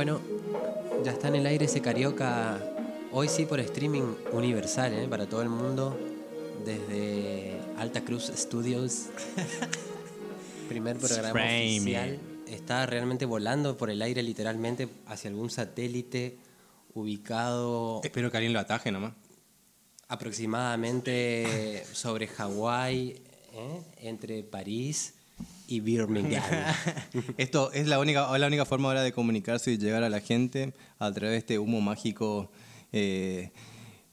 Bueno, ya está en el aire ese carioca, hoy sí por streaming universal, ¿eh? para todo el mundo, desde Alta Cruz Studios. Primer programa oficial. Está realmente volando por el aire literalmente hacia algún satélite ubicado Espero que alguien lo ataje nomás. aproximadamente sobre Hawái, ¿eh? entre París y Birmingham. Esto es la única, la única forma ahora de comunicarse y llegar a la gente a través de este humo mágico eh,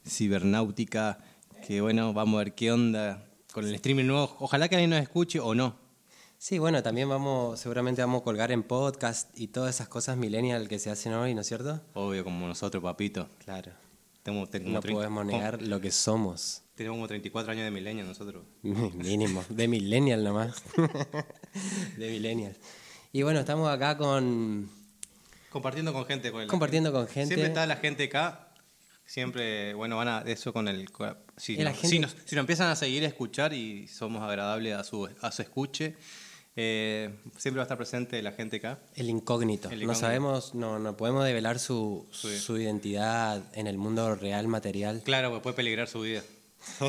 cibernáutica. Que bueno, vamos a ver qué onda con el streaming nuevo. Ojalá que alguien nos escuche o no. Sí, bueno, también vamos, seguramente vamos a colgar en podcast y todas esas cosas millennial que se hacen hoy, ¿no es cierto? Obvio, como nosotros, papito. Claro. Tenemos, tenemos No podemos negar lo que somos. Tenemos como 34 años de milenio nosotros. Mínimo, de millennial nomás. de millennial. Y bueno, estamos acá con Compartiendo con gente. Con el- compartiendo con gente. Siempre está la gente acá. Siempre, bueno, van a eso con el. Si, nos, gente- si, nos, si nos empiezan a seguir a escuchar y somos agradables a su, a su escuche, eh, siempre va a estar presente la gente acá. el incógnito. El No sabemos, no, no podemos develar su, Sí. su identidad en el mundo real material. Claro, pues puede peligrar su vida.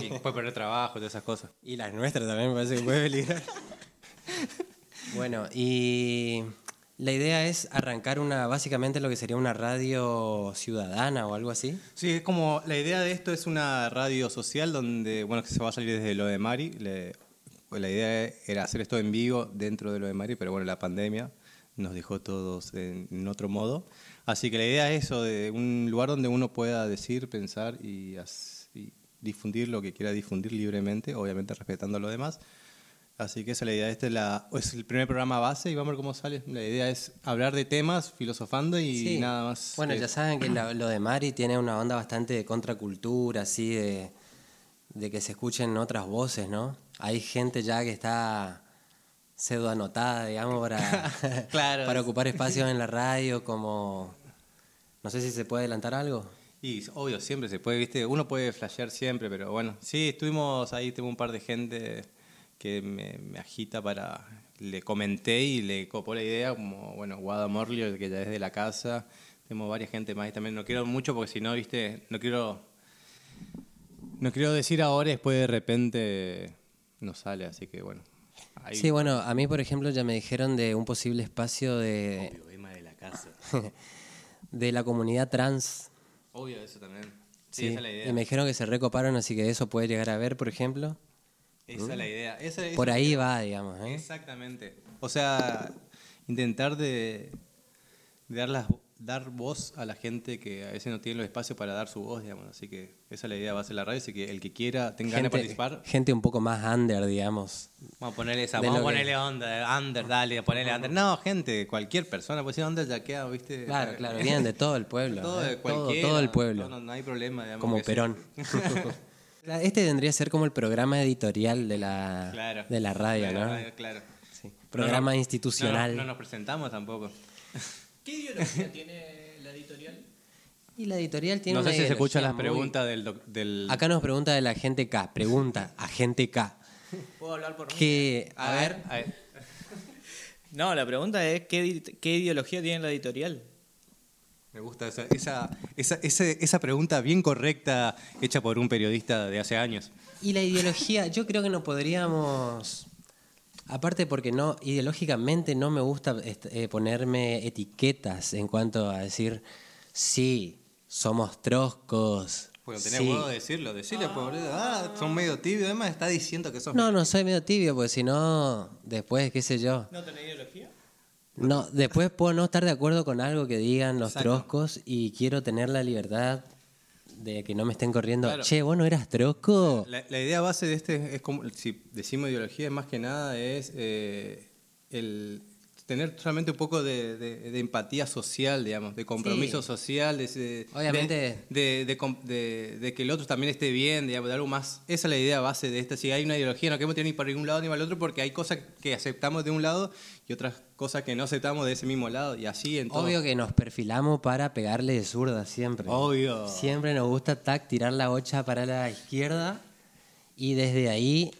Y puede perder trabajo y todas esas cosas. Y las nuestras también me parece que puede peligrar. bueno, y la idea es arrancar una, básicamente lo que sería una radio ciudadana o algo así. Sí, es como la idea de esto es una radio social donde, bueno, que se va a salir desde lo de Mari. Pues la idea era hacer esto en vivo dentro de lo de Mari, pero bueno, la pandemia nos dejó todos en, otro modo. Así que la idea es eso, de un lugar donde uno pueda decir, pensar y difundir lo que quiera difundir libremente, obviamente respetando lo demás. Así que esa es la idea. Este es, la, es el primer programa base y vamos a ver cómo sale. La idea es hablar de temas, filosofando y Sí. nada más. Bueno, ya saben que la- lo de Mari tiene una onda bastante de contracultura, así de, de que se escuchen otras voces, ¿no? Hay gente ya que está pseudo anotada, digamos, para, Claro. para ocupar espacios en la radio, como... No sé si se puede adelantar algo. Y obvio, siempre se puede, ¿viste? Uno puede flashear siempre, pero bueno, sí, estuvimos ahí, tengo un par de gente que me, me agita para... Le comenté y le copó la idea, como, bueno, Guada Morlio, que ya es de la casa, tenemos varias gente más y también no quiero mucho porque si no, ¿viste? No quiero... No quiero decir ahora y después de repente no sale, así que bueno. ahí- Sí, bueno, a mí, por ejemplo, ya me dijeron de un posible espacio de, Obvio, Emma de la casa. de la comunidad trans. Obvio, eso también. Sí, Sí, esa es la idea. Y me dijeron que se recoparon, así que eso puede llegar a ver, por ejemplo. Esa es la idea. Esa- esa Por ahí idea. va, digamos. ¿eh? Exactamente. O sea, intentar de, de dar, las- dar voz a la gente que a veces no tiene los espacios para dar su voz, digamos. Así que esa es la idea, va a ser la radio. Así que el que quiera, tenga ganas de participar, gente un poco más under, digamos. vamos a ponerle esa, vamos a lo que- ponerle onda, under, dale, ponerle under. No, gente, cualquier persona, pues si under ya queda, ¿viste? Claro, claro, vienen de todo el pueblo. Todo, ¿eh? todo, todo el pueblo. No, no, no hay problema, digamos. como. Perón. este tendría que ser como el programa editorial de la, Claro. de la radio, De la ¿no? radio, claro. Sí. Programa No, no, institucional. No, no nos presentamos tampoco. ¿Qué ideología tiene la editorial? Y la editorial tiene No sé una si se escuchan las muy- preguntas del, del... Acá nos pregunta de la gente K. Pregunta a gente K. ¿Puedo hablar por mí? Que, a ver, a ver. No, la pregunta es ¿qué, qué ideología tiene la editorial? Me gusta esa, esa, esa, esa pregunta bien correcta hecha por un periodista de hace años. Y la ideología, yo creo que no podríamos. Aparte porque no, ideológicamente no me gusta eh, ponerme etiquetas en cuanto a decir, sí, somos troscos. Bueno, tenés sí". huevo de decirlo, decirle, pobre. Ah, son medio tibios, además está diciendo que sos. No, no soy medio tibio, porque si no, después, qué sé yo. ¿No tenés ideología? No, después puedo no estar de acuerdo con algo que digan los Exacto. troscos y quiero tener la libertad de que no me estén corriendo. Claro. Che, vos no eras trosco. La, la idea base de este es como, si decimos ideología, más que nada es eh, el tener solamente un poco de, de- de empatía social, digamos, de compromiso Sí. social, de, Obviamente- de, que el otro también esté bien, digamos, de algo más. Esa es la idea base de esta. Si hay una ideología, no queremos tener ni para ningún lado ni para el otro, porque hay cosas que aceptamos de un lado y otras cosas que no aceptamos de ese mismo lado, y así en todo. Obvio que nos perfilamos para pegarle de zurda siempre. Obvio. Siempre nos gusta tac, tirar la bocha para la izquierda y desde ahí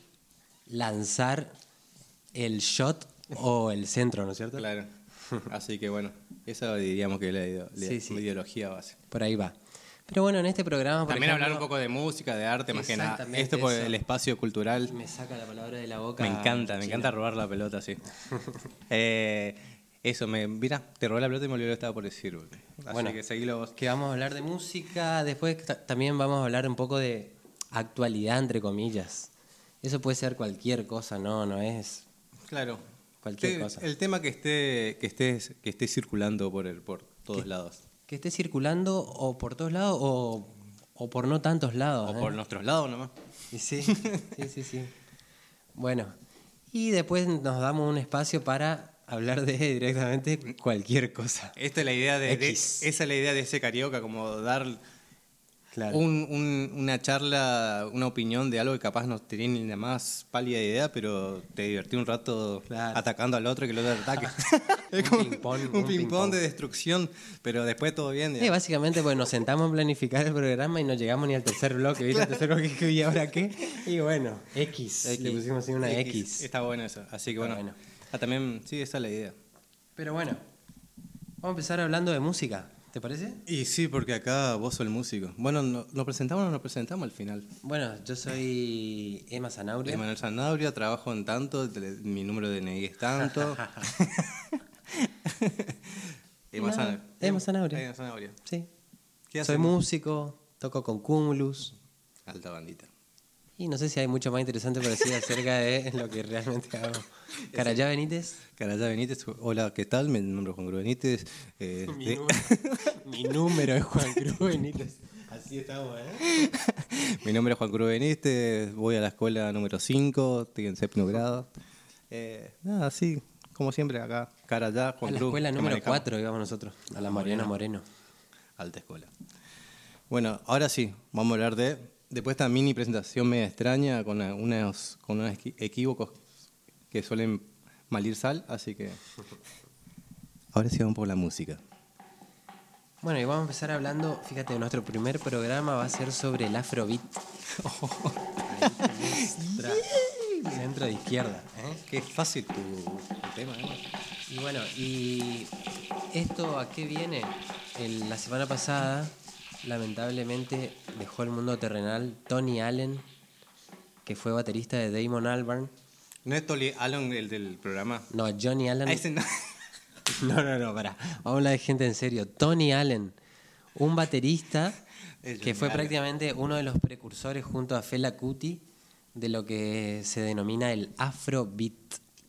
lanzar el shot o el centro, ¿no es cierto? Claro. Así que bueno, esa diríamos que es la, Sí, sí. ideología base. Por ahí va. Pero bueno, en este programa. por También hablar un ejemplo, poco de música, de arte, más que nada. Esto por eso. el espacio cultural. Me saca la palabra de la boca. Me encanta, me China. encanta robar la pelota, sí. Eh, eso, me, mira, te robé la pelota y me olvidé lo que estaba por decir. Así Bueno. que seguilo vos. Que vamos a hablar de música. Después ta- también vamos a hablar un poco de actualidad, entre comillas. Eso puede ser cualquier cosa, no, no es. Claro. Cualquier Te- cosa. El tema que esté, que esté, que esté circulando por, el, por todos lados. Que esté circulando o por todos lados o, o por no tantos lados. O ¿eh? por nuestros lados nomás. Y Sí, sí, sí, sí. Bueno, y después nos damos un espacio para hablar de directamente cualquier cosa. Esta es la idea de, esa es la idea de ese carioca, como dar Claro. un- un- una charla, una opinión de algo que capaz no tenía ni la más pálida idea, pero te divertí un rato Claro. atacando al otro y que el otro te ataque. Un es como ping-pong, de destrucción, pero después todo bien. Sí, digamos. básicamente pues nos sentamos a planificar el programa y no llegamos ni al tercer bloque, ¿viste? El tercer bloque que y ahora qué. Y bueno, X, le pusimos así una X. Está bueno eso. Así que bueno. bueno. Ah, también, sí, esa es la idea. Pero bueno, vamos a empezar hablando de música, ¿te parece? Y sí, porque acá vos sos el músico. Bueno, no- ¿nos presentamos o no nos presentamos al final? Bueno, yo soy Emma Zanauria. Emanuel Sanabria, trabajo en tanto, mi número de DNI es tanto. Emma No, Emma Sanabria. Emma Sanabria. Sí. ¿Qué Soy músico, toco con Cumulus. Alta bandita. Y no sé si hay mucho más interesante para decir acerca de lo que realmente hago. Carayá Benítez. Carayá Benítez, hola, ¿qué tal? Mi nombre es Juan Cruz Benítez. eh, Mi de- número, mi número es Juan Cruz Benítez. Así estamos, ¿eh? mi nombre es Juan Cruz Benítez, voy a la escuela número 5, estoy en séptimo grado. Eh, nada, sí, como siempre acá, Carayá, A Juan la Cruz. escuela número manejamos. 4 íbamos nosotros, a la Mariana Moreno. Alta escuela. Bueno, ahora sí, vamos a hablar de, después de esta mini presentación media extraña, con unos, con unos equívocos que suelen malir sal, así que... Ahora sí vamos por la música. Bueno, y vamos a empezar hablando, fíjate, nuestro primer programa va a ser sobre el afrobeat. Nuestra Centro de izquierda. ¿eh? Qué fácil tu, tu tema, ¿no? Y bueno, ¿y esto a qué viene? El- la semana pasada, lamentablemente, dejó el mundo terrenal Tony Allen, que fue baterista de Damon Albarn. ¿No es Tolly Allen el del programa? No, Johnny Allen. Ah, no. No, no, no, pará. Vamos a hablar de gente en serio. Tony Allen, un baterista que fue Allen. prácticamente uno de los precursores junto a Fela Kuti de lo que se denomina el afrobeat.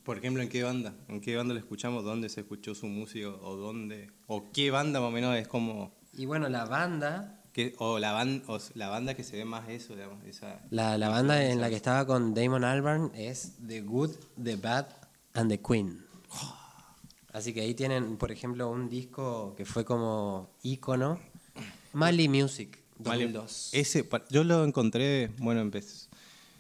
Por ejemplo, ¿en qué banda? ¿En qué banda lo escuchamos? ¿Dónde se escuchó su música? ¿O dónde? ¿O qué banda más o menos es como... Y bueno, la banda, Que, o, la ban- o la banda que se ve más eso, digamos, esa... la, la banda en la que estaba con Damon Albarn es The Good, The Bad and The Queen. Así que ahí tienen, por ejemplo, un disco que fue como ícono, Mali Music, Vale, 2002. Ese, pa- yo lo encontré, bueno, empecé,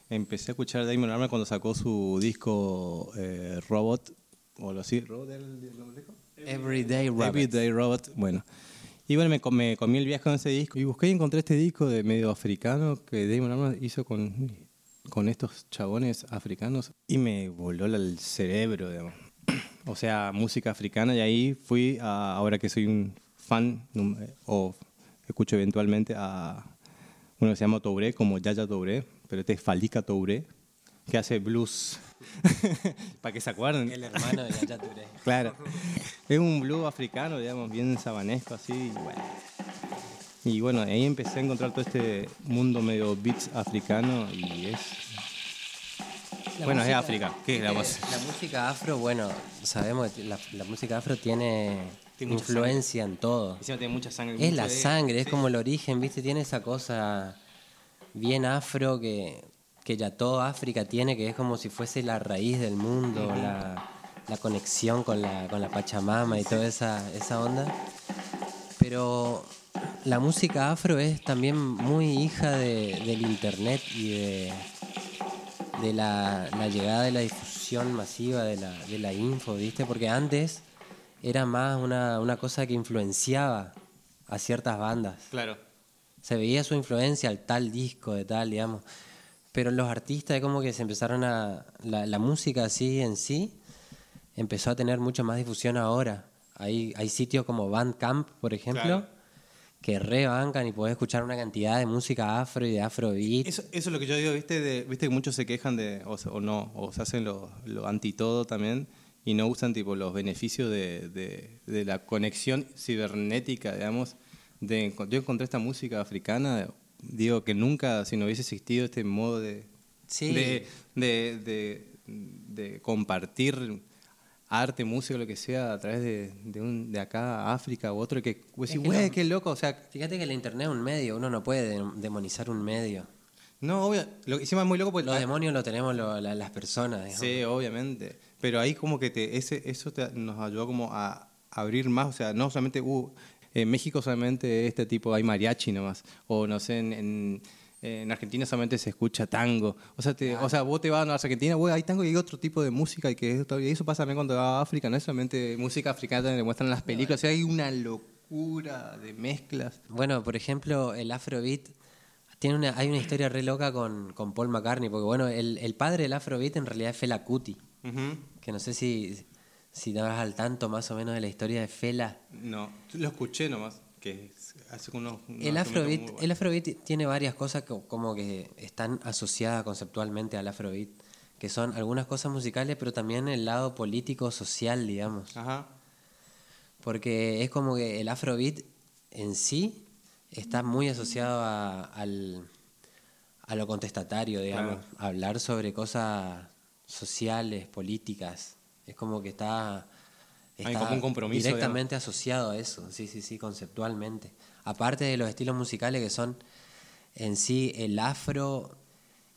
empecé a escuchar Damon Albarn cuando sacó su disco eh, Robot, o lo así, ¿Robot del disco? Everyday Robot. Everyday Robot, bueno. Y bueno, me, com- me comí el viaje con ese disco y busqué y encontré este disco de medio africano que Damon Albarn hizo con, estos chabones africanos y me voló el cerebro, digamos. O sea, música africana y ahí fui, a, ahora que soy un fan o escucho eventualmente a uno que se llama Touré, como Yaya Touré, pero este es Falika Touré, que hace blues. Para que se acuerden. El hermano de Yaya Touré. Claro. Es un blues africano, digamos, bien sabanesco así. Y bueno. Y bueno, ahí empecé a encontrar todo este mundo medio beats africano y es... La bueno, es África. ¿Qué es la música? La música afro, bueno, sabemos que la, la música afro tiene, influencia en todo. Encima tiene mucha sangre. Es la de- sangre, es sí. como el origen, ¿viste? Tiene esa cosa bien afro que, que ya toda África tiene, que es como si fuese la raíz del mundo, la, la conexión con la, con la Pachamama y toda esa, esa onda. Pero la música afro es también muy hija de- del internet y de, de la, la llegada de la difusión masiva de la, de la info, ¿viste? Porque antes era más una, una cosa que influenciaba a ciertas bandas. Claro. Se veía su influencia al tal disco de tal, digamos. Pero los artistas es como que se empezaron a... La, la música así en sí empezó a tener mucha más difusión ahora. Hay, hay sitios como Bandcamp, por ejemplo, Claro. que rebancan y podés escuchar una cantidad de música afro y de afrobeat. Eso, eso es lo que yo digo, ¿viste? De, ¿Viste que muchos se quejan de, o, o no, o se hacen lo, lo anti todo también y no usan tipo los beneficios de, de- de la conexión cibernética, digamos? De, yo encontré esta música africana, digo que nunca, si no hubiese existido este modo de, Sí. de, de, compartir arte, música, lo que sea, a través de, de, un, de acá a África u otro, que vos Es que qué loco, o sea, Fíjate que el internet es un medio, uno no puede de- demonizar un medio. no, obvio, lo, encima es muy loco porque... Los demonios lo tenemos lo- la- las personas. digamos. Sí, obviamente. Pero ahí como que te, ese, eso te- nos ayudó como a abrir más, o sea, no solamente, uh, en México solamente este tipo hay mariachi nomás, o no sé, en, en, en Argentina solamente se escucha tango. O sea, te, o sea vos te vas a Argentina, güey, hay tango y hay otro tipo de música, y que y eso pasa también cuando vas a África, no es solamente música africana donde muestran las películas, o sea, hay una locura de mezclas. Bueno, por ejemplo, el Afrobeat tiene una, hay una historia re loca con, con Paul McCartney, porque bueno, el, el padre del Afrobeat en realidad es Fela Kuti, que no sé si, si te vas al tanto más o menos de la historia de Fela. No, lo escuché nomás, que hace unos... unos El Afrobeat, el Afrobeat tiene varias cosas que, como que están asociadas conceptualmente al Afrobeat, que son algunas cosas musicales, pero también el lado político, social, digamos. Ajá. Porque es como que el afrobeat en sí está muy asociado a, al, a lo contestatario, digamos. Claro. Hablar sobre cosas sociales, políticas. Es como que está, Hay está como un compromiso, directamente asociado a eso, sí, sí, sí, conceptualmente. Aparte de los estilos musicales que son en sí el afro,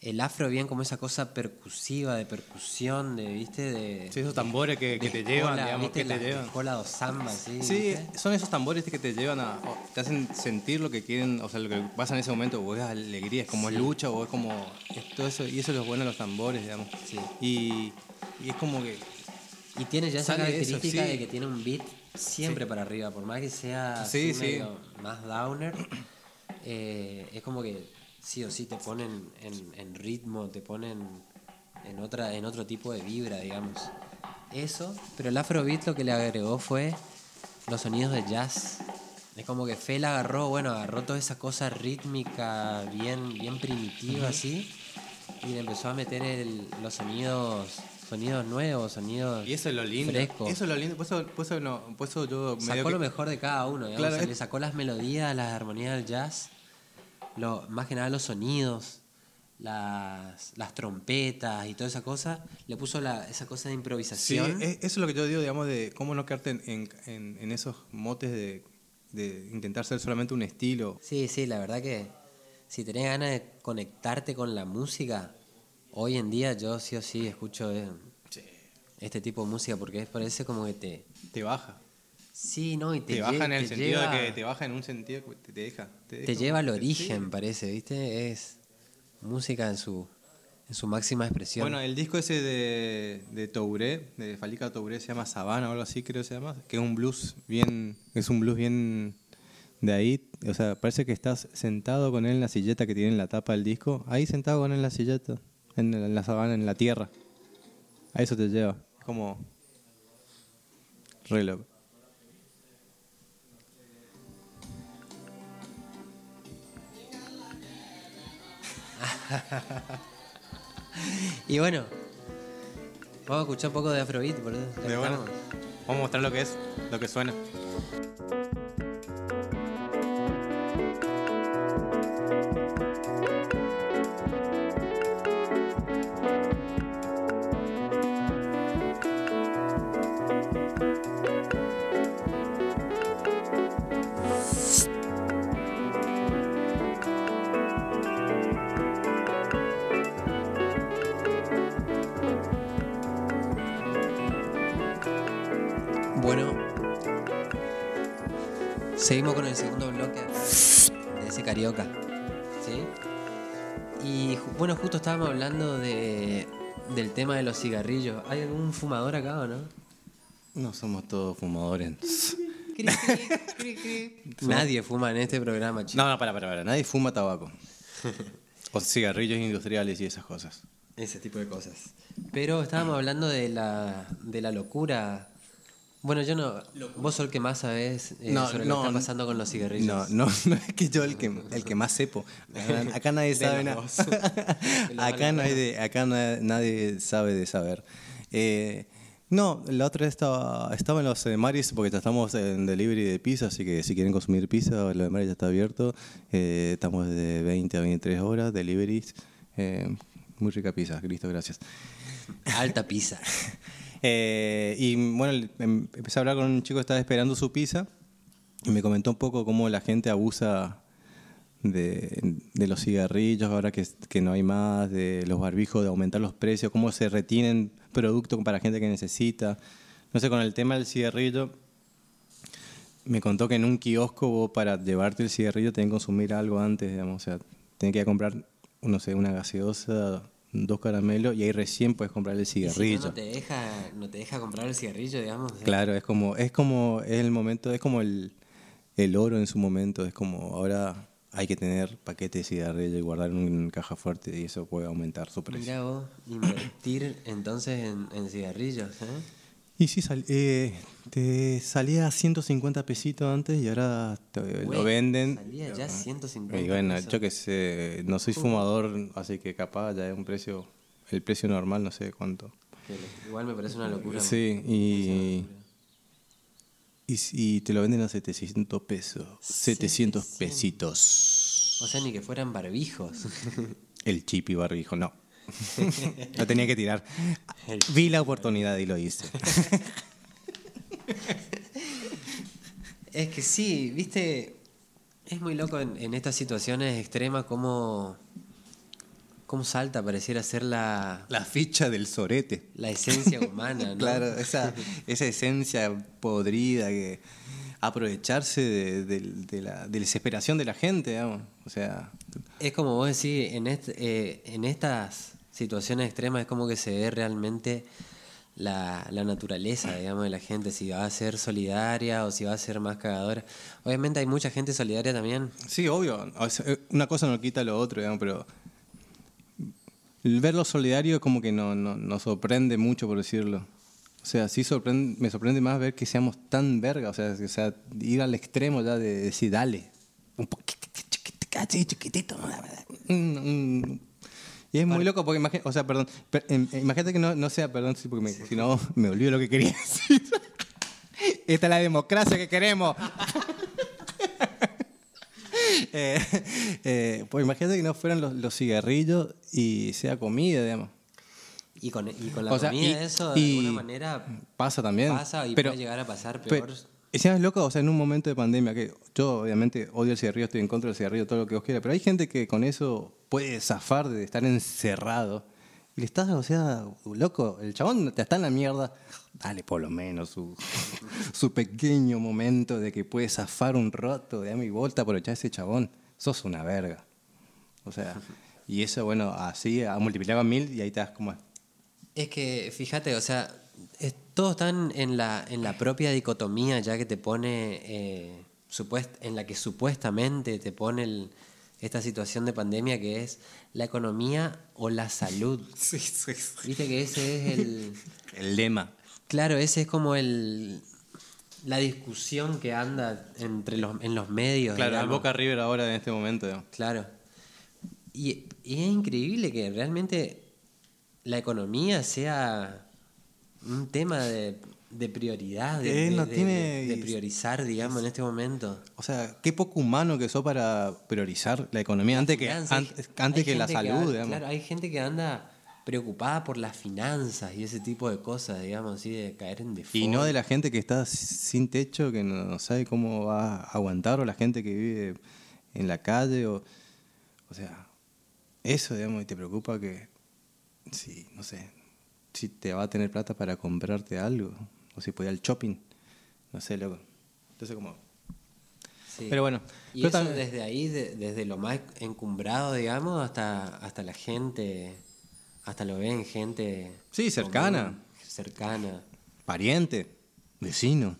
el afro bien como esa cosa percusiva, de percusión, de, ¿viste? De, Sí, esos tambores que, te llevan, digamos, ¿viste? que te La- llevan. cola o samba, sí. Sí, ¿viste? son esos tambores que te llevan a. te hacen sentir lo que quieren, o sea, lo que pasa en ese momento, o es alegría, es como Sí. lucha, o es como. es todo eso, y eso es lo bueno de los tambores, digamos. Sí. Y, y es como que. Y tiene ya esa eso, característica sí. de que tiene un beat siempre para arriba, por más que sea Sí, medio más downer, eh, es como que sí o sí te ponen en, en ritmo, te ponen en otra, en otro tipo de vibra, digamos. Eso, pero el afrobeat lo que le agregó fue los sonidos de jazz. Es como que Fela agarró, bueno, agarró toda esa cosa rítmica, bien, bien primitiva así, y le empezó a meter el- los sonidos, sonidos nuevos, sonidos Y eso es lo lindo. frescos. Eso es lo lindo. Por eso, por eso, no, por eso yo Sacó que- lo mejor de cada uno, digamos, Claro, o sea, es- le sacó las melodías, las armonías del jazz, lo, más que nada los sonidos, las, las trompetas y toda esa cosa, le puso la, esa cosa de Sí, improvisación. es- eso es lo que yo digo, digamos, de cómo no quedarte en, en, en- en esos motes de, de intentar ser solamente un estilo. Sí, sí, la verdad que si tenés ganas de conectarte con la música, hoy en día yo sí o sí escucho eh, este tipo de música porque parece como que te... Te baja. Sí, ¿no? Y te, Te, baja en el sentido lleva, de que te baja en un sentido que te, te deja. Te, deja- lleva al origen, parece, ¿viste? Es música en su, en su máxima expresión. Bueno, el disco ese de, de Touré, de Falica Touré, se llama Sabana o algo así, creo que se llama, que es un blues bien, es un blues bien de ahí, o sea, parece que estás sentado con él en la silleta que tiene en la tapa del disco, ahí sentado con él en la silleta, en, en la sabana, en la tierra. A eso te lleva, como re loco. Y bueno, vamos a escuchar un poco de Afrobeat, por eso. Vamos a mostrar lo que es, lo que suena. Seguimos con el segundo bloque de ese carioca. ¿Sí? Y bueno, justo estábamos hablando de, del tema de los cigarrillos. ¿Hay algún fumador acá o no? No somos todos fumadores. Nadie fuma en este programa, chicos. No, no, para, para, para. Nadie fuma tabaco. O cigarrillos industriales y esas cosas. Ese tipo de cosas. Pero estábamos hablando de la, de la locura. Bueno, yo no. Vos sos el que más sabés eh, No, sobre no, lo que está no. pasando con los cigarrillos. No, no, no es que yo el que, el que más sepo. Acá, nadie sabe nada. acá nadie, de- acá na- nadie sabe de saber. Eh, no, la otra vez estaba, estaba en los de Maris porque ya estamos en delivery de pizza, así que si quieren consumir pizza, lo de Maris ya está abierto. Eh, estamos de 20 a 23 horas, deliveries. Eh, muy rica pizza, listo, gracias. Alta pizza. Eh, y bueno, em- empecé a hablar con un chico que estaba esperando su pizza y me comentó un poco cómo la gente abusa de, de los cigarrillos ahora que, que no hay más, de los barbijos, de aumentar los precios, cómo se retienen productos para gente que necesita. No sé, con el tema del cigarrillo, me contó que en un kiosco vos para llevarte el cigarrillo tenés que consumir algo antes, digamos, o sea, tenés que ir a comprar, no sé, una gaseosa, dos caramelos y ahí recién puedes comprar el Y si no, cigarrillo. no te deja, no te deja comprar el cigarrillo, digamos. sea, Claro, es como, es como, es el momento, es como el, el oro en su momento, es como ahora hay que tener paquete de cigarrillo y guardar en una caja fuerte y eso puede aumentar su precio. Mirá vos, invertir entonces en, en cigarrillos, ¿eh? Y sí, sal- eh, te salía a 150 pesitos antes y ahora te- lo venden. salía ya 150 Y bueno, pesos. yo que sé, no soy fumador, así que capaz ya es un precio, el precio normal, no sé cuánto. Igual me parece una locura. Sí, y, y, y te lo venden a 700 pesos. 700 pesitos. O sea, ni que fueran barbijos. El chip y barbijo, no. Lo tenía que tirar. Vi la oportunidad y lo hice. es que sí, viste, es muy loco en, en estas situaciones extremas cómo, cómo salta, pareciera ser la, La ficha del sorete. la esencia humana, ¿no? Claro, esa, esa esencia podrida que aprovecharse de, de- de la, de la desesperación de la gente, digamos. O sea, Es como vos decís, en, est- eh, en estas situaciones extremas es como que se ve realmente la, la naturaleza, digamos, de la gente, si va a ser solidaria o si va a ser más cagadora. Obviamente hay mucha gente solidaria también. Sí, obvio. Sea, una cosa no quita lo otro, digamos, pero verlo solidario como que no, no, nos sorprende mucho, por decirlo. O sea, sí sorprende, me sorprende más ver que seamos tan verga, o sea, o sea ir al extremo ya de decir, dale, un poquito chiquitito. Mm, mm. Y es muy loco porque, imagi- o sea, perdón, per- em- imagínate que no, no sea, perdón, sí, porque me- si no me olvido lo que quería decir. Esta es la democracia que queremos. Eh, eh, pues imagínate que no fueran los, los cigarrillos y sea comida, digamos. Y con, y con la O sea, comida y- eso de y alguna manera Pasa también. pasa y pero, puede llegar a pasar pero, peor. ¿sabes loco? O sea, en un momento de pandemia, que yo obviamente odio el cigarrillo, estoy en contra del cigarrillo, todo lo que vos quieras, pero hay gente que con eso puede zafar de estar encerrado. Y le estás, o sea, loco, el chabón te está en la mierda. Dale por lo menos su, su pequeño momento de que puede zafar un roto de a mi vuelta por echar ese chabón. Sos una verga. O sea, y eso, bueno, así, a multiplicar a mil y ahí estás como... Es que, fíjate, o sea, es- todos están en la, en la propia dicotomía ya que te pone, eh, supuest- en la que supuestamente te pone el- esta situación de pandemia que es la economía o la salud. Sí, sí, Viste que ese es el... El lema. Claro, ese es como el... La discusión que anda entre los, en los medios. Claro, el digamos. Boca River ahora en este momento. digamos. Claro. Y, y es increíble que realmente la economía sea un tema de, de prioridad, de, de- no de- tiene- de- de priorizar, digamos, en este momento. O sea, qué poco humano que sos para priorizar la economía antes que, Finanzas, antes que la salud, digamos. Claro, hay gente que anda preocupada por las finanzas y ese tipo de cosas, digamos, así de caer en default. Y no de la gente que está sin techo, que no, no sabe cómo va a aguantar, o la gente que vive en la calle, o, o sea, eso, digamos, y te preocupa que, si, no sé, si te va a tener plata para comprarte algo, o si puede ir al shopping, no sé, loco. Entonces, como, Sí. Pero bueno, Y pero eso también- desde ahí, de- desde lo más encumbrado, digamos, hasta, hasta la gente, hasta lo ven gente... Sí, cercana. común, cercana. pariente, vecino.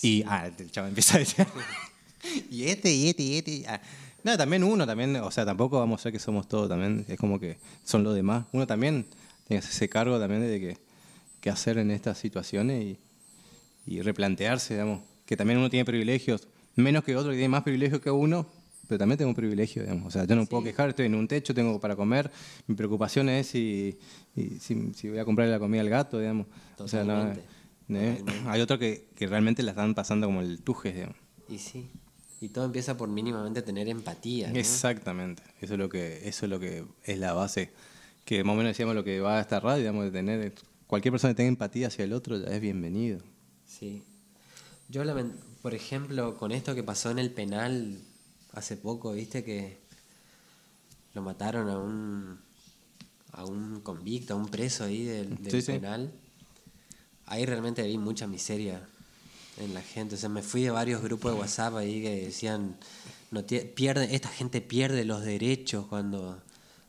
Y ah, el chaval empieza a decir. y este, y este, y este. ah. No, también uno, también, o sea, tampoco vamos a ser que somos todos, también es como que son los demás. Uno también tiene que hacerse cargo también de que, qué hacer en estas situaciones y, y replantearse, digamos, que también uno tiene privilegios, menos que otro que tiene más privilegios que uno, pero también tengo un privilegio, digamos. O sea, yo no puedo quejar, estoy en un techo, tengo para comer. Mi preocupación es si, y si, si voy a comprarle la comida al gato, digamos. O sea, no. ¿eh? Hay otros que, que realmente la están pasando como el tuje, digamos. Y sí. Y todo empieza por mínimamente tener empatía. ¿no? Exactamente. Eso es lo que eso es lo que es la base que más o menos decíamos lo que va a esta radio, digamos, de tener cualquier persona que tenga empatía hacia el otro ya es bienvenido. Sí. Yo, por ejemplo, con esto que pasó en el penal hace poco, viste que lo mataron a un a un convicto, a un preso ahí del, del Sí, sí. penal. Ahí realmente vi mucha miseria en la gente. O sea, me fui de varios grupos de WhatsApp ahí que decían, no pierde, esta gente pierde los derechos cuando...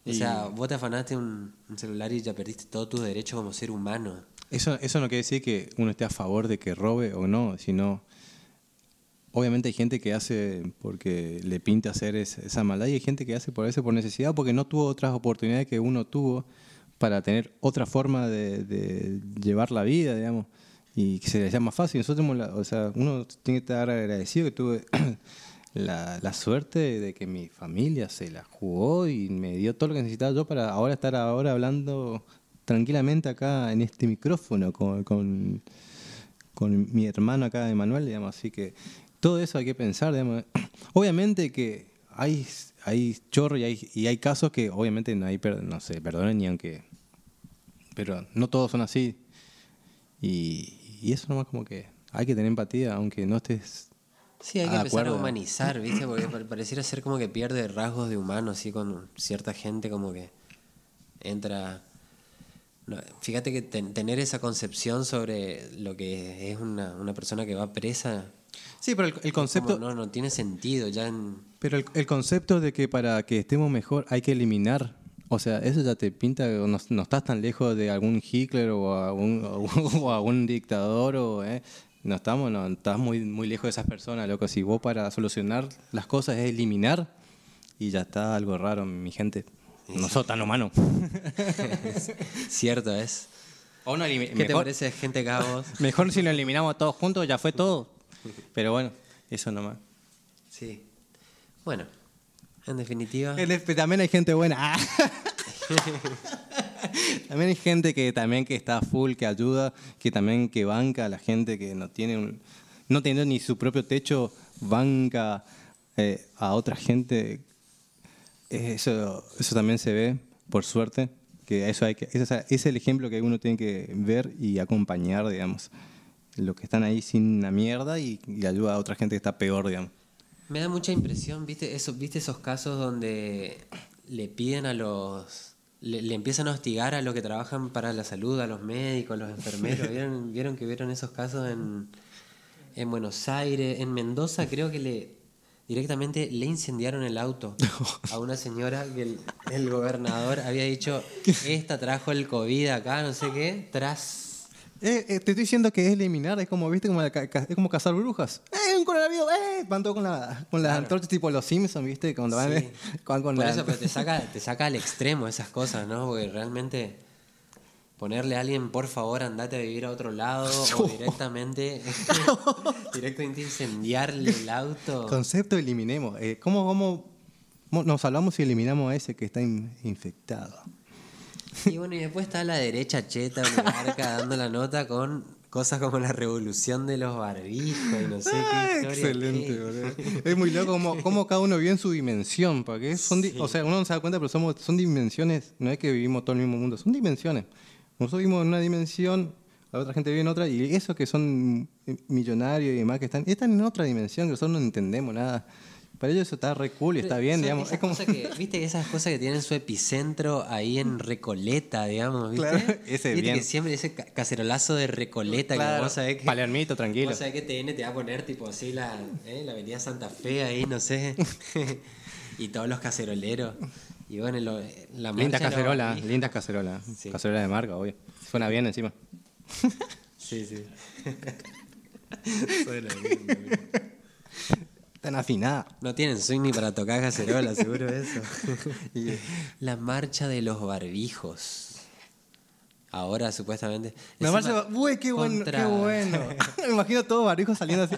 O Y- sea, vos te afanaste un, un celular y ya perdiste todos tus derechos como ser humano. Eso, eso no quiere decir que uno esté a favor de que robe o no, sino obviamente hay gente que hace porque le pinta hacer es- esa maldad y hay gente que hace por eso por necesidad porque no tuvo otras oportunidades que uno tuvo para tener otra forma de, de llevar la vida, digamos, y que se le sea más fácil. Nosotros, o sea, uno tiene que estar agradecido que tuve la, la suerte de que mi familia se la jugó y me dio todo lo que necesitaba yo para ahora estar ahora hablando tranquilamente acá en este micrófono con, con, mi hermano acá, Emanuel, digamos, así que todo eso hay que pensar, digamos. Obviamente que hay, hay chorro y hay, y hay casos que obviamente no hay, no sé, perdonen ni aunque, pero no todos son así. Y, y eso nomás como que hay que tener empatía, aunque no estés... Sí, hay que Ah, empezar acuerdo. a humanizar, ¿viste? Porque pa- pareciera ser como que pierde rasgos de humano, así con cierta gente como que entra... no, fíjate que ten- tener esa concepción sobre lo que es una, una persona que va presa, Sí, pero el, el concepto... como no, no tiene sentido ya en... Pero el, el concepto de que para que estemos mejor hay que eliminar, o sea, eso ya te pinta, que no, no estás tan lejos de algún Hitler o algún, o algún dictador, o, eh, no estamos, no, estás muy, muy lejos de esas personas, loco. Si vos para solucionar las cosas es eliminar, y ya está algo raro, mi gente. No sos tan humano. Cierto es. O no ¿Qué te mejor, parece gente cabos? mejor si lo eliminamos todos juntos, ya fue todo. Pero bueno, eso nomás. Sí. Bueno, en definitiva... También hay gente buena. Ah. también hay gente que también que está full, que ayuda, que también que banca a la gente que no tiene un- no teniendo ni su propio techo, banca eh, a otra gente. Eh, Eso, eso también se ve, por suerte, que eso hay que, ese es el ejemplo que uno tiene que ver y acompañar, digamos. Los que están ahí sin una mierda y, y ayuda a otra gente que está peor, digamos. Me da mucha impresión, ¿viste? Eso, ¿Viste esos casos donde le piden a los... Le, le empiezan a hostigar a los que trabajan para la salud, a los médicos, a los enfermeros? ¿Vieron, ¿Vieron que vieron esos casos en, en Buenos Aires? En Mendoza creo que le directamente le incendiaron el auto a una señora que el, el gobernador había dicho, esta trajo el COVID acá, no sé qué, tras... Eh, eh, te estoy diciendo que es eliminar, es como, ¿viste? Como es como cazar brujas. ¡Eh, un coronavirus! ¡Eh! Van todos con, la, con las antorchas tipo los Simpsons, ¿viste? Cuando van, Sí. van con Por la- eso, pero te saca, te saca al extremo esas cosas, ¿no? Porque realmente ponerle a alguien, por favor, andate a vivir a otro lado o directamente, directamente incendiarle el auto. Concepto eliminemos. Eh, ¿cómo, cómo, nos hablamos si eliminamos a ese que está in- infectado? Y bueno, y después está la derecha cheta, oligarca, dando la nota con cosas como la revolución de los barbijos y no sé Ah, qué historia. excelente, qué. boludo. Es muy loco cómo cada uno vive en su dimensión. Porque son di- O sea, uno no se da cuenta, pero somos, son dimensiones. No es que vivimos todo el mismo mundo, son dimensiones. Nosotros vivimos en una dimensión, la otra gente vive en otra, y esos que son millonarios y demás que están, están en otra dimensión, que nosotros no entendemos nada. Para ellos eso está re cool y está bien, digamos. esas Es como... cosas que, ¿Viste esas cosas que tienen su epicentro ahí en Recoleta, digamos? ¿viste? Claro, ese ¿Viste bien. que siempre ese ca- cacerolazo de Recoleta Claro, que vos sabés que. Palermito, tranquilo. Vos sabés que TN te va a poner tipo así la, ¿eh? la avenida Santa Fe ahí, no sé. y todos los caceroleros. Y bueno, lo- la Lindas cacerolas, lindas cacerolas. Sí. Cacerolas de marca, obvio. Suena bien encima. Sí, sí. Suena bien, bien. Tan afinada. No tienen swing ni para tocar cacerola, seguro eso. la marcha de los barbijos. Ahora supuestamente. La marcha, uy, qué bueno, contra- qué bueno. Me imagino todos barbijos saliendo así.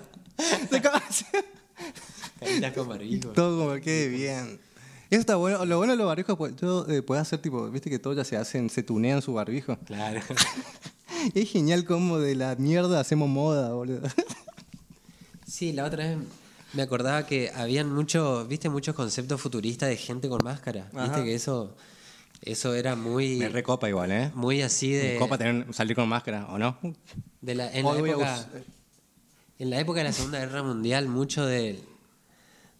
Caritas con barbijos. todo como quede bien. Eso está bueno. Lo bueno de los barbijos, pues, todo, eh, puede hacer tipo, viste que todos ya se hacen, se tunean su barbijo. Claro. Es genial como de la mierda hacemos moda, boludo. Sí, la otra vez me acordaba que habían muchos, viste, muchos conceptos futuristas de gente con máscara. Ajá. Viste que eso, eso era muy, Me recopa igual, ¿eh? muy así de, Me copa tener, salir con máscara, ¿o no? de la, en la Hoy época, en la época de la Segunda Guerra Mundial, mucho de,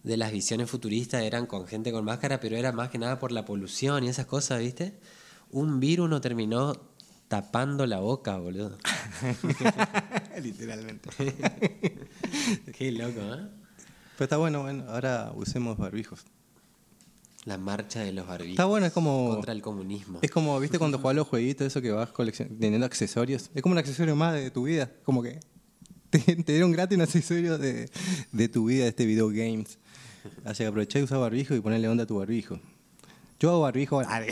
de las visiones futuristas eran con gente con máscara, pero era más que nada por la polución y esas cosas, ¿viste? Un virus no terminó tapando la boca, boludo. Literalmente. Qué loco, ¿eh? Pero está bueno, bueno, ahora usemos barbijos. La marcha de los barbijos. Está bueno, es como. Contra el comunismo. Es como, ¿viste cuando jugás los jueguitos, eso que vas teniendo accesorios? Es como un accesorio más de tu vida. Como que te, te dieron gratis un accesorio de, de tu vida, de este video games. Así que aprovechá y usar barbijo y ponerle onda a tu barbijo. Yo hago barbijo. Ah,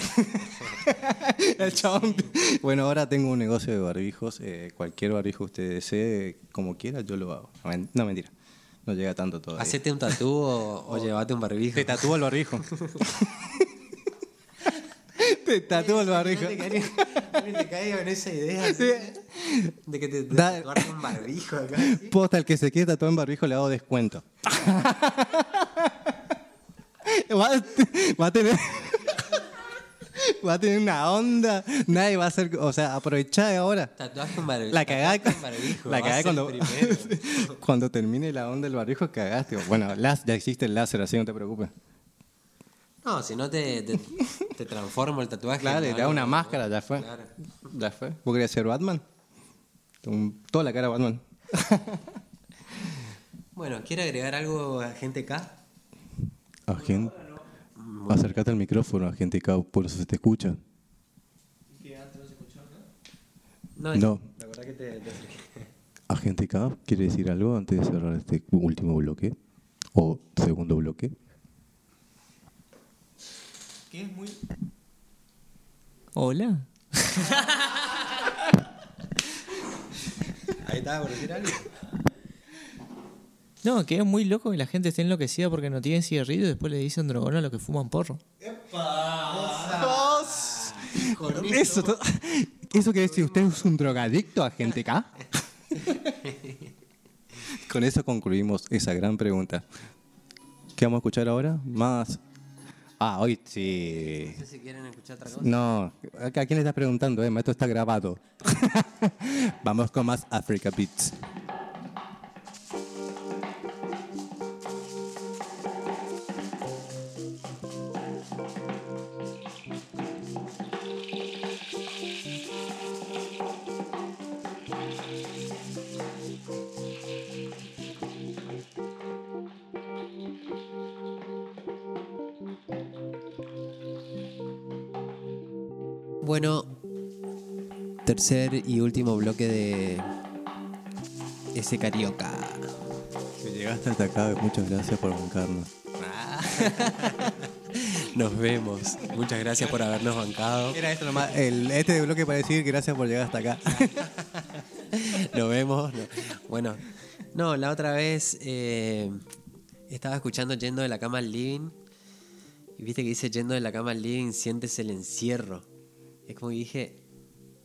El chabón. Bueno, ahora tengo un negocio de barbijos. eh, cualquier barbijo que usted desee, como quiera, yo lo hago. No, mentira. No llega tanto todavía. Hacete un tatú o, o llevate un barbijo. Te tatúo el barbijo. te tatúo el barbijo. No te caigas en esa idea así, de que te, tatuarte un barbijo acá. así. Posta, el que se quiere tatuar en barbijo le hago descuento. va, a, va a tener. Va a tener una onda. Nadie va a hacer. O sea, aprovechá ahora. Tatuaje un barbijo. La cagada, barbijo. la a cagada cuando, termine la onda del barbijo, cagaste. Bueno, las- ya existe el láser, así no te preocupes. No, si no te, te, te transformo el tatuaje. Claro, le da una máscara, ya fue. Claro. Ya fue. ¿Vos querías ser Batman? Un- toda la cara Batman. Bueno, ¿quiere agregar algo a gente K? Agente. Acércate al micrófono, agente K, por eso se te escucha. No. No. La verdad que te, te acerqué. Agente K, ¿quiere decir algo antes de cerrar este último bloque? ¿O segundo bloque? ¿Qué es muy. Hola. Ahí estaba por decir algo. No, que es muy loco que la gente esté enloquecida porque no tienen cigarrillo y después le dicen drogón a los que fuman porro. Eso, to- ¿Eso quiere decir usted es un drogadicto, agente K? Con eso concluimos esa gran pregunta. ¿Qué vamos a escuchar ahora? Más. Ah, hoy sí. No sé si quieren escuchar otra cosa. No, ¿a quién le estás preguntando? Eh? Esto está grabado. Vamos con más Africa Beats. Bueno, tercer y último bloque de ese carioca. Si llegaste hasta acá, muchas gracias por bancarnos. Nos vemos. Muchas gracias por habernos bancado. Era esto nomás, el, este bloque para decir gracias por llegar hasta acá. Nos vemos. No. Bueno, no, la otra vez eh, estaba escuchando Yendo de la cama al living. Y viste que dice Yendo de la cama al living, sientes el encierro. Es como que dije,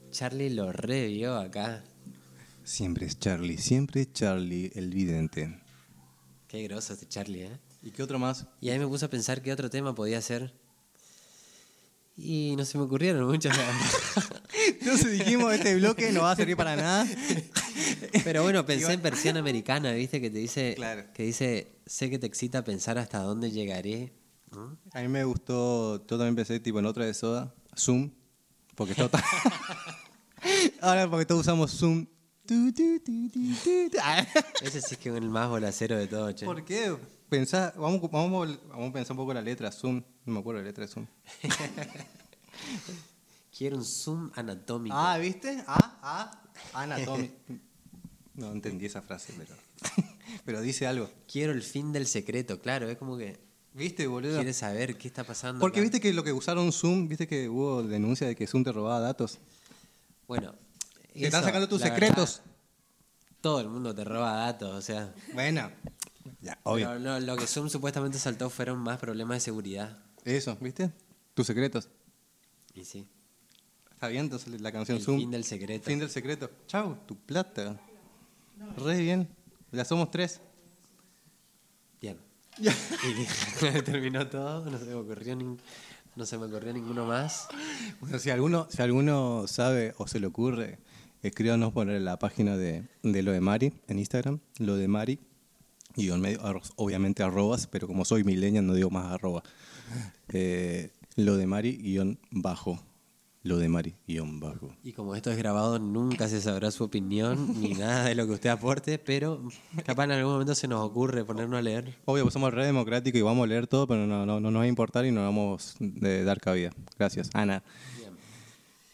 Charlie lo revió acá. Siempre es Charlie, siempre es Charlie el vidente. Qué groso este Charlie, ¿eh? ¿Y qué otro más? Y ahí me puse a pensar qué otro tema podía ser. Y no se me ocurrieron verdad. Entonces dijimos, este bloque no va a servir para nada. Pero bueno, pensé en versión americana, ¿viste? Que te dice, Claro. que dice, sé que te excita pensar hasta dónde llegaré. ¿no? A mí me gustó, yo también pensé tipo en otra de Soda, Zoom, porque todo Ahora porque todos usamos Zoom. Tu, tu, tu. Ah. Ese sí que es el más bolacero de todo, che. ¿Por qué? Pensá, vamos, vamos, vamos a pensar un poco la letra, Zoom. No me acuerdo la letra de Zoom. Quiero un zoom anatómico. Ah, ¿viste? Ah, ah, anatomía. No entendí esa frase, pero, pero dice algo. Quiero el fin del secreto, claro, es como que ¿Viste, boludo? quiere saber qué está pasando. Porque acá. viste que lo que usaron Zoom, viste que hubo denuncia de que Zoom te robaba datos. Bueno, Te están sacando tus secretos. verdad, todo el mundo te roba datos, o sea. Bueno, ya, Pero obvio. lo, lo que Zoom supuestamente saltó fueron más problemas de seguridad. Eso, ¿viste? Tus secretos. Y sí. Está bien, entonces la canción El Zoom. fin del secreto. Fin del secreto. Chau, tu plata. Re bien. Ya somos tres. Y terminó todo, no se me ocurrió, nin- no se me ocurrió ninguno más. Bueno, si alguno, si alguno sabe o se le ocurre, escríbanos por la página de, lo de Mari en Instagram, lo de Mari, guion medio, obviamente arrobas, pero como soy millennial no digo más arroba. Eh, lo de Mari, guion bajo. Lo de Mari, guion bajo. Y como esto es grabado, nunca se sabrá su opinión ni nada de lo que usted aporte, pero capaz en algún momento se nos ocurre ponernos a leer. Obvio, pues somos re democráticos y vamos a leer todo, pero no, no, no nos va a importar y no vamos a dar cabida. Gracias, Ana.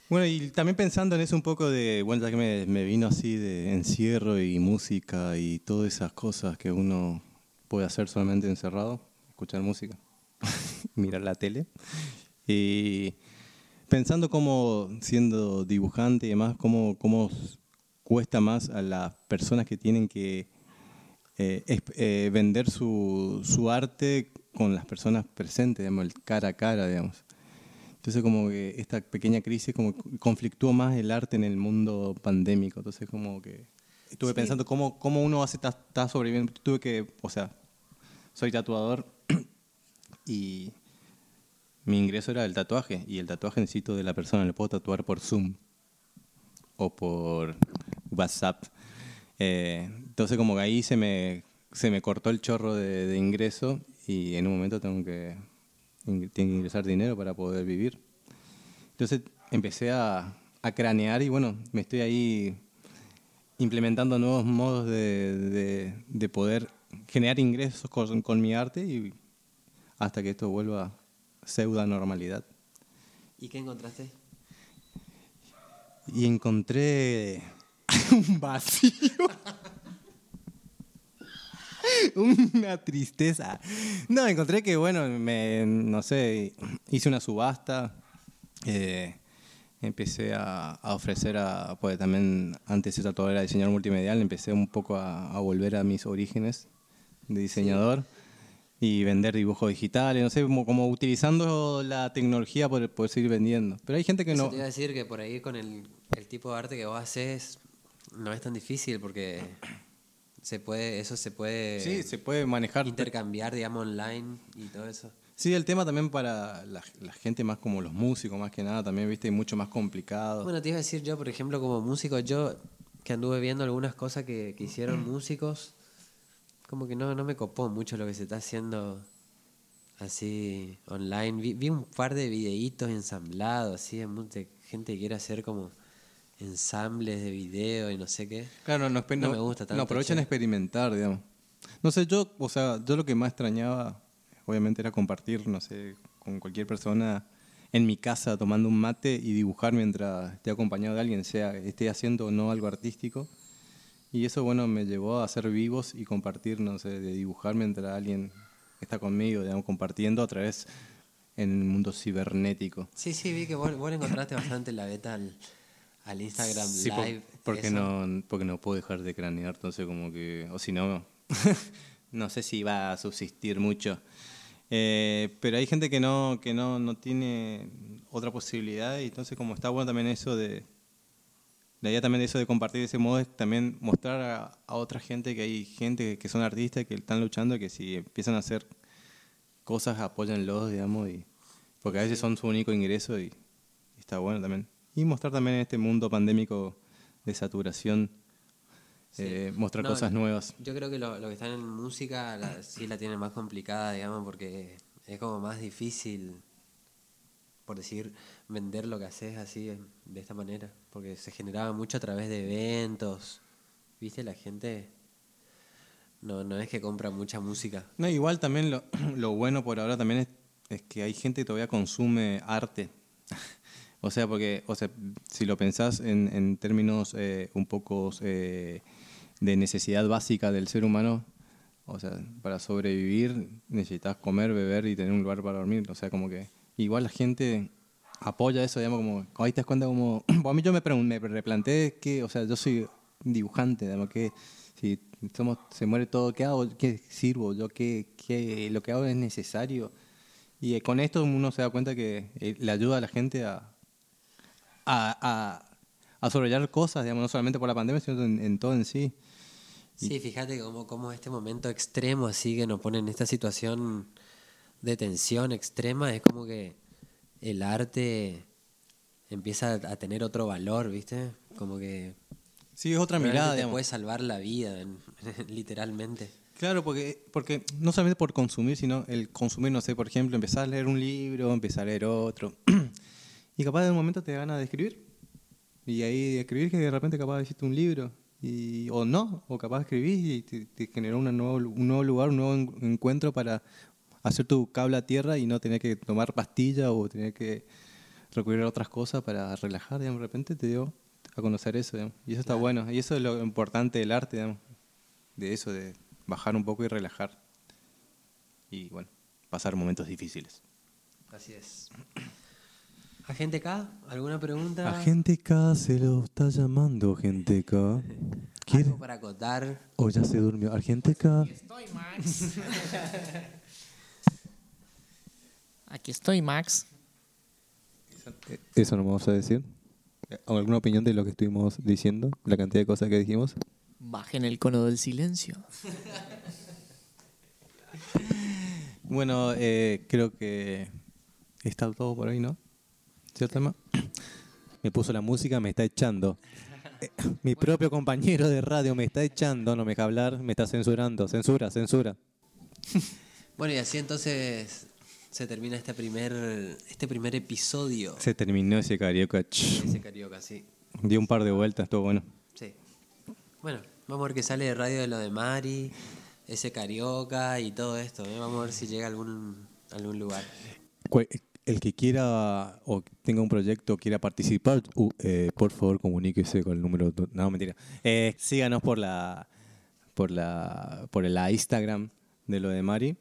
Bueno, y también pensando en eso un poco de, bueno, ya que me, me vino así de encierro y música y todas esas cosas que uno puede hacer solamente encerrado, escuchar música, mirar la tele. Y pensando cómo, siendo dibujante y demás, cómo, cómo cuesta más a las personas que tienen que eh, eh, vender su, su arte con las personas presentes, digamos, el cara a cara, digamos. Entonces como que esta pequeña crisis como conflictúa más el arte en el mundo pandémico. Entonces como que estuve pensando cómo, cómo uno hace está sobreviviendo. Tuve que, o sea, soy tatuador y mi ingreso era el tatuaje y el tatuaje necesito de la persona, le puedo tatuar por Zoom o por WhatsApp. Eh, entonces como que ahí se me, se me cortó el chorro de, de ingreso y en un momento tengo que, tengo que ingresar dinero para poder vivir. Entonces empecé a, a cranear y bueno, me estoy ahí implementando nuevos modos de, de- de poder generar ingresos con, con mi arte y hasta que esto vuelva a pseudo normalidad. ¿Y qué encontraste? Y encontré un vacío. una tristeza. No, encontré que, bueno, me, no sé, hice una subasta. eh, empecé a, a ofrecer a, pues también antes de tatuador era diseñador multimedial, empecé un poco a, a volver a mis orígenes de diseñador y vender dibujos digitales, no sé, como, como utilizando la tecnología para poder seguir vendiendo. Pero hay gente que Eso no... te iba a decir que por ahí con el, el tipo de arte que vos haces no es tan difícil porque se puede, eso se puede Sí, se puede manejar. intercambiar, digamos, online y todo eso. Sí, el tema también para la, la gente más como los músicos, más que nada, también, viste, mucho más complicado. Bueno, te iba a decir yo, por ejemplo, como músico, yo que anduve viendo algunas cosas que, que hicieron músicos, como que no, no me copó mucho lo que se está haciendo así online. Vi, vi un par de videitos ensamblados, así, de gente que quiere hacer como ensambles de video y no sé qué. claro, no, no no- me gusta tanto, No aprovechan a experimentar, digamos. No sé, yo, o sea, yo lo que más extrañaba, obviamente, era compartir, no sé, con cualquier persona en mi casa tomando un mate y dibujar mientras esté acompañado de alguien, sea esté haciendo o no algo artístico. Y eso, bueno, me llevó a ser vivos y compartir, no sé, de dibujar mientras alguien está conmigo, digamos, compartiendo a través en el mundo cibernético. Sí, sí, vi que vos, vos encontraste bastante la beta al, al Instagram Sí, por- Live. porque eso. no porque no puedo dejar de cranear, entonces como que o si no no sé si va a subsistir mucho. Eh, pero hay gente que no que no, no tiene otra posibilidad y entonces como está bueno también eso de la idea también de eso de compartir de ese modo es también mostrar a, a otra gente que hay gente que son artistas que están luchando que si empiezan a hacer cosas apóyenlos digamos y porque a veces son su único ingreso y, y está bueno también y mostrar también en este mundo pandémico de saturación eh, mostrar No, cosas nuevas. Yo creo que lo, lo que están en música la- sí la tienen más complicada, digamos, porque es como más difícil, por decir, vender lo que haces así, de de esta manera. Porque se generaba mucho a través de eventos. ¿Viste? La gente no, no es que compra mucha música. No, igual también lo, lo bueno por ahora también es, es que hay gente que todavía consume arte. o sea, porque, o sea, si lo pensás en, en términos eh, un poco eh, de necesidad básica del ser humano, o sea, para sobrevivir necesitas comer, beber y tener un lugar para dormir. O sea, como que igual la gente apoya eso, digamos, como, ahí te das cuenta como, a mí yo me, me replanteé que, o sea, yo soy dibujante, digamos, que si somos, se muere todo, ¿qué hago? ¿Qué sirvo? ¿Yo qué, qué, lo que hago es necesario? Y eh, con esto uno se da cuenta que eh, le ayuda a la gente a, a, a, a cosas, digamos, no solamente por la pandemia, sino en, en todo en sí. Sí, fíjate cómo, cómo este momento extremo así que nos pone en esta situación de tensión extrema, es como que el arte empieza a tener otro valor, ¿viste? Como que Sí, es otra mirada, te digamos. puede salvar la vida, en- literalmente. Claro, porque, porque no solamente por consumir, sino el consumir, no sé, por ejemplo, empezar a leer un libro, empezar a leer otro. y capaz de un momento te ganas de escribir. Y ahí de escribir que de repente capaz hiciste un libro. Y, o no, o capaz escribís y te, te generó una nuevo, un nuevo lugar, un nuevo en- encuentro para hacer tu cable a tierra y no tener que tomar pastilla o tener que recurrir a otras cosas para relajar, digamos, de repente te dio a conocer eso, digamos. Y eso está bueno. Y eso es lo importante del arte, digamos. De eso, de bajar un poco y relajar. Y bueno, pasar momentos difíciles. Así es. ¿Agente K? ¿Alguna pregunta? Agente K se lo está llamando, Agente K. ¿Quiere? ¿Algo para acotar? O ya se durmió. Agente K. Estoy, Max. Aquí estoy, Max. Eso no vamos a decir. ¿Alguna opinión de lo que estuvimos diciendo? La cantidad de cosas que dijimos. Bajen el cono del silencio. Bueno, eh, creo que está todo por hoy, ¿no? ¿Cierto, Emma? Me puso la música, me está echando. Eh, Mi propio compañero de radio me está echando, no me deja hablar, me está censurando. Censura, censura. Bueno, y así entonces se termina este primer, este primer episodio Se terminó ese carioca. Ch. ese carioca, sí. Dio un par de vueltas, estuvo bueno. Sí. Bueno, vamos a ver qué sale de radio de lo de Mari, ese carioca y todo esto. ¿eh? Vamos a ver si llega a algún, algún lugar. El que quiera o tenga un proyecto quiera participar, uh, eh, por favor comuníquese con el número. No, mentira. Eh, síganos por la por la por la Instagram de lo de Mari,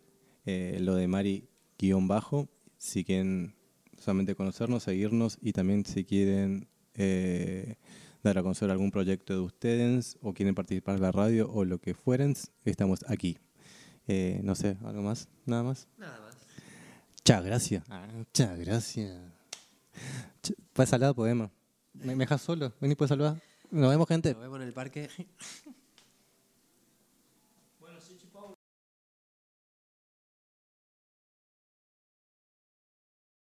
eh, lo de Mari guion bajo. Si quieren solamente conocernos, seguirnos y también si quieren eh, dar a conocer algún proyecto de ustedes o quieren participar en la radio o lo que fueren, estamos aquí. Eh, no sé, algo más, nada más. Nada más. Muchas gracias. Muchas gracias. Ch- Puedes saludar, podemos. ¿Me, me dejas solo? Vení, puedes saludar. Nos vemos, gente. Nos vemos en el parque.